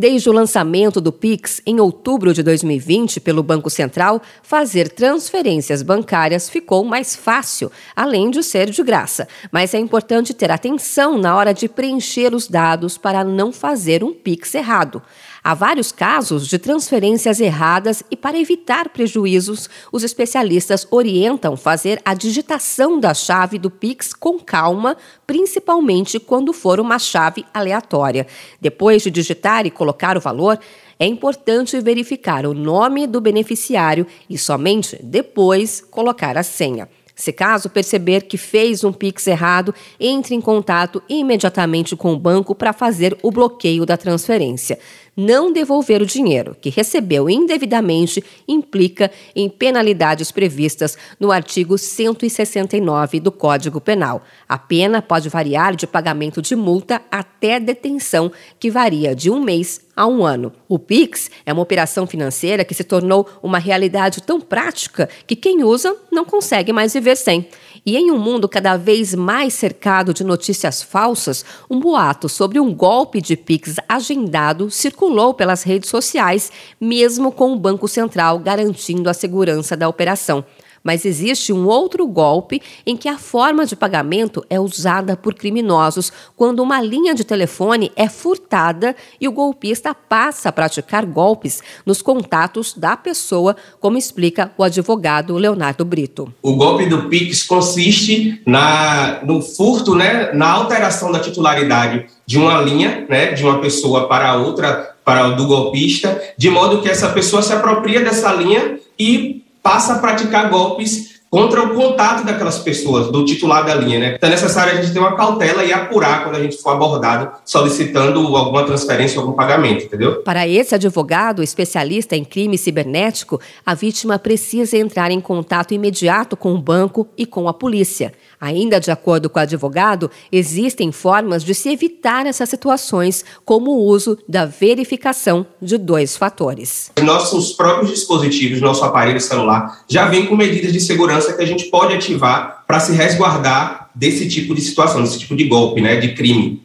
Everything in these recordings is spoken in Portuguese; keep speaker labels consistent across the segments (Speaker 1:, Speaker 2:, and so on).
Speaker 1: Desde o lançamento do Pix em outubro de 2020 pelo Banco Central, fazer transferências bancárias ficou mais fácil, além de ser de graça. Mas é importante ter atenção na hora de preencher os dados para não fazer um Pix errado. Há vários casos de transferências erradas e, para evitar prejuízos, os especialistas orientam fazer a digitação da chave do Pix com calma, principalmente quando for uma chave aleatória. Depois de digitar e colocar o valor, é importante verificar o nome do beneficiário e somente depois colocar a senha. Se caso perceber que fez um Pix errado, entre em contato imediatamente com o banco para fazer o bloqueio da transferência. Não devolver o dinheiro que recebeu indevidamente implica em penalidades previstas no artigo 169 do Código Penal. A pena pode variar de pagamento de multa até detenção, que varia de um mês a um ano. O Pix é uma operação financeira que se tornou uma realidade tão prática que quem usa não consegue mais viver sem. E em um mundo cada vez mais cercado de notícias falsas, um boato sobre um golpe de Pix agendado circulou pelas redes sociais, mesmo com o Banco Central garantindo a segurança da operação. Mas existe um outro golpe em que a forma de pagamento é usada por criminosos quando uma linha de telefone é furtada e o golpista passa a praticar golpes nos contatos da pessoa, como explica o advogado Leonardo Brito.
Speaker 2: O golpe do Pix consiste na, no furto, né, na alteração da titularidade de uma linha, né, de uma pessoa para outra, para do golpista, de modo que essa pessoa se apropria dessa linha e passa a praticar golpes contra o contato daquelas pessoas, do titular da linha, né? Então é necessário a gente ter uma cautela e apurar quando a gente for abordado solicitando alguma transferência ou algum pagamento, entendeu?
Speaker 1: Para esse advogado, especialista em crime cibernético, a vítima precisa entrar em contato imediato com o banco e com a polícia. Ainda de acordo com o advogado, existem formas de se evitar essas situações, como o uso da verificação de dois fatores.
Speaker 2: Nossos próprios dispositivos, nosso aparelho celular, já vem com medidas de segurança que a gente pode ativar para se resguardar desse tipo de situação, desse tipo de golpe, né, de crime.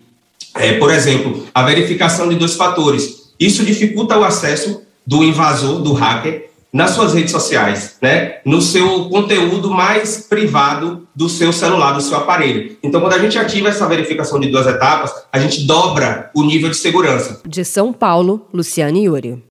Speaker 2: É, por exemplo, a verificação de dois fatores. Isso dificulta o acesso do invasor, do hacker, nas suas redes sociais, né? No seu conteúdo mais privado do seu celular, do seu aparelho. Então, quando a gente ativa essa verificação de duas etapas, a gente dobra o nível de segurança.
Speaker 1: De São Paulo, Luciane Yuri.